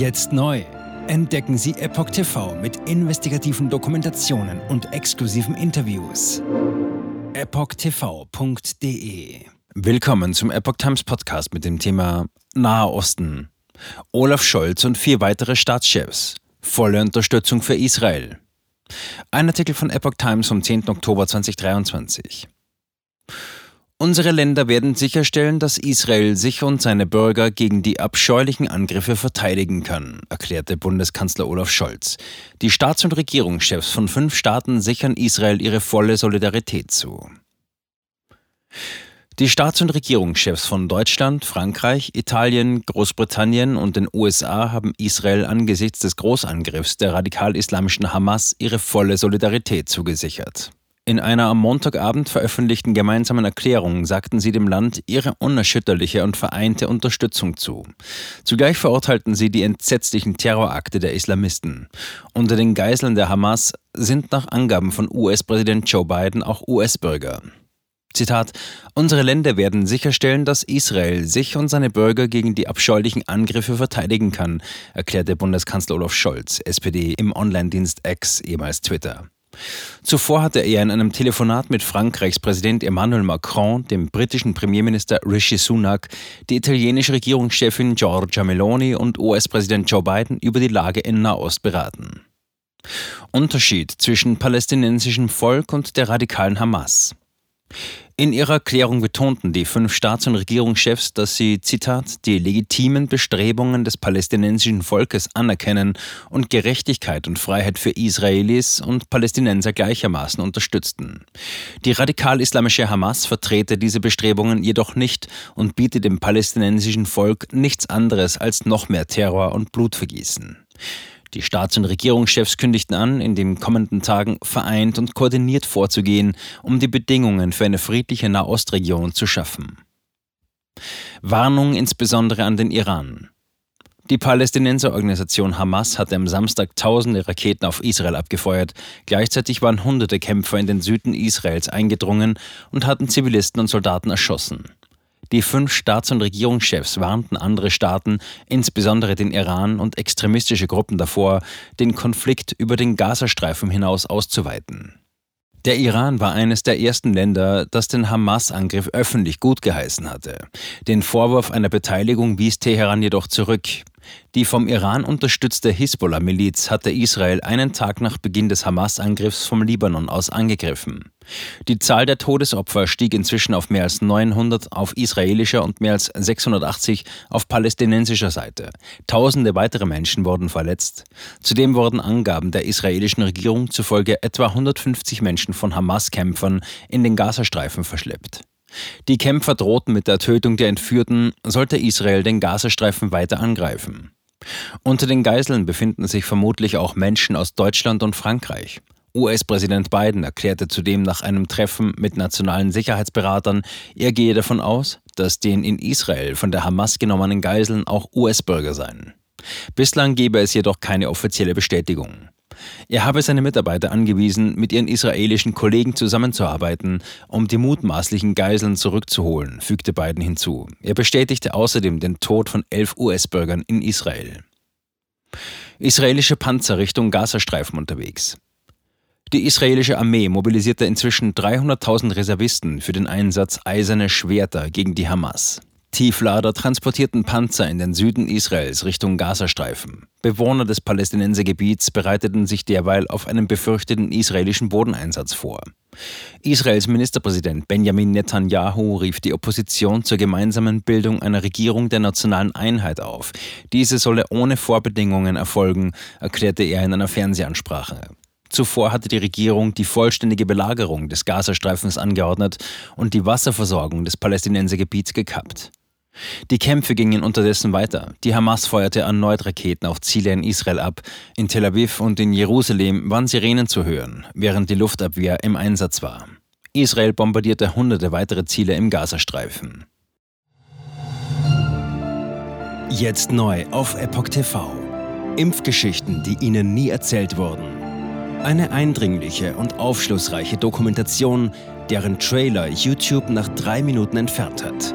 Jetzt neu. Entdecken Sie Epoch TV mit investigativen Dokumentationen und exklusiven Interviews. EpochTV.de Willkommen zum Epoch Times Podcast mit dem Thema Nahe Osten. Olaf Scholz und vier weitere Staatschefs. Volle Unterstützung für Israel. Ein Artikel von Epoch Times vom 10. Oktober 2023. Unsere Länder werden sicherstellen, dass Israel sich und seine Bürger gegen die abscheulichen Angriffe verteidigen kann, erklärte Bundeskanzler Olaf Scholz. Die Staats- und Regierungschefs von fünf Staaten sichern Israel ihre volle Solidarität zu. Die Staats- und Regierungschefs von Deutschland, Frankreich, Italien, Großbritannien und den USA haben Israel angesichts des Großangriffs der radikal-islamischen Hamas ihre volle Solidarität zugesichert. In einer am Montagabend veröffentlichten gemeinsamen Erklärung sagten sie dem Land ihre unerschütterliche und vereinte Unterstützung zu. Zugleich verurteilten sie die entsetzlichen Terrorakte der Islamisten. Unter den Geiseln der Hamas sind nach Angaben von US-Präsident Joe Biden auch US-Bürger. Zitat: Unsere Länder werden sicherstellen, dass Israel sich und seine Bürger gegen die abscheulichen Angriffe verteidigen kann, erklärte Bundeskanzler Olaf Scholz, SPD, im Online-Dienst X, ehemals Twitter. Zuvor hatte er in einem Telefonat mit Frankreichs Präsident Emmanuel Macron, dem britischen Premierminister Rishi Sunak, die italienische Regierungschefin Giorgia Meloni und US-Präsident Joe Biden über die Lage in Nahost beraten. Unterschied zwischen palästinensischem Volk und der radikalen Hamas. In ihrer Erklärung betonten die fünf Staats- und Regierungschefs, dass sie, Zitat, die legitimen Bestrebungen des palästinensischen Volkes anerkennen und Gerechtigkeit und Freiheit für Israelis und Palästinenser gleichermaßen unterstützten. Die radikal-islamische Hamas vertrete diese Bestrebungen jedoch nicht und bietet dem palästinensischen Volk nichts anderes als noch mehr Terror und Blutvergießen. Die Staats- und Regierungschefs kündigten an, in den kommenden Tagen vereint und koordiniert vorzugehen, um die Bedingungen für eine friedliche Nahostregion zu schaffen. Warnung insbesondere an den Iran. Die Palästinenserorganisation Hamas hatte am Samstag tausende Raketen auf Israel abgefeuert. Gleichzeitig waren hunderte Kämpfer in den Süden Israels eingedrungen und hatten Zivilisten und Soldaten erschossen. Die fünf Staats- und Regierungschefs warnten andere Staaten, insbesondere den Iran und extremistische Gruppen davor, den Konflikt über den Gazastreifen hinaus auszuweiten. Der Iran war eines der ersten Länder, das den Hamas-Angriff öffentlich gut geheißen hatte. Den Vorwurf einer Beteiligung wies Teheran jedoch zurück. Die vom Iran unterstützte Hisbollah-Miliz hatte Israel einen Tag nach Beginn des Hamas-Angriffs vom Libanon aus angegriffen. Die Zahl der Todesopfer stieg inzwischen auf mehr als 900 auf israelischer und mehr als 680 auf palästinensischer Seite. Tausende weitere Menschen wurden verletzt. Zudem wurden Angaben der israelischen Regierung zufolge etwa 150 Menschen von Hamas-Kämpfern in den Gazastreifen verschleppt. Die Kämpfer drohten mit der Tötung der Entführten, sollte Israel den Gazastreifen weiter angreifen. Unter den Geiseln befinden sich vermutlich auch Menschen aus Deutschland und Frankreich. US-Präsident Biden erklärte zudem nach einem Treffen mit nationalen Sicherheitsberatern, er gehe davon aus, dass den in Israel von der Hamas genommenen Geiseln auch US-Bürger seien. Bislang gebe es jedoch keine offizielle Bestätigung. Er habe seine Mitarbeiter angewiesen, mit ihren israelischen Kollegen zusammenzuarbeiten, um die mutmaßlichen Geiseln zurückzuholen, fügte Biden hinzu. Er bestätigte außerdem den Tod von elf US-Bürgern in Israel. Israelische Panzer Richtung Gazastreifen unterwegs. Die israelische Armee mobilisierte inzwischen 300.000 Reservisten für den Einsatz Eiserne Schwerter gegen die Hamas. Tieflader transportierten Panzer in den Süden Israels Richtung Gazastreifen. Bewohner des Palästinensergebiets bereiteten sich derweil auf einen befürchteten israelischen Bodeneinsatz vor. Israels Ministerpräsident Benjamin Netanyahu rief die Opposition zur gemeinsamen Bildung einer Regierung der nationalen Einheit auf. Diese solle ohne Vorbedingungen erfolgen, erklärte er in einer Fernsehansprache. Zuvor hatte die Regierung die vollständige Belagerung des Gazastreifens angeordnet und die Wasserversorgung des Palästinensergebiets gekappt. Die Kämpfe gingen unterdessen weiter. Die Hamas feuerte erneut Raketen auf Ziele in Israel ab. In Tel Aviv und in Jerusalem waren Sirenen zu hören, während die Luftabwehr im Einsatz war. Israel bombardierte hunderte weitere Ziele im Gazastreifen. Jetzt neu auf Epoch TV. Impfgeschichten, die Ihnen nie erzählt wurden. Eine eindringliche und aufschlussreiche Dokumentation, deren Trailer YouTube nach drei Minuten entfernt hat.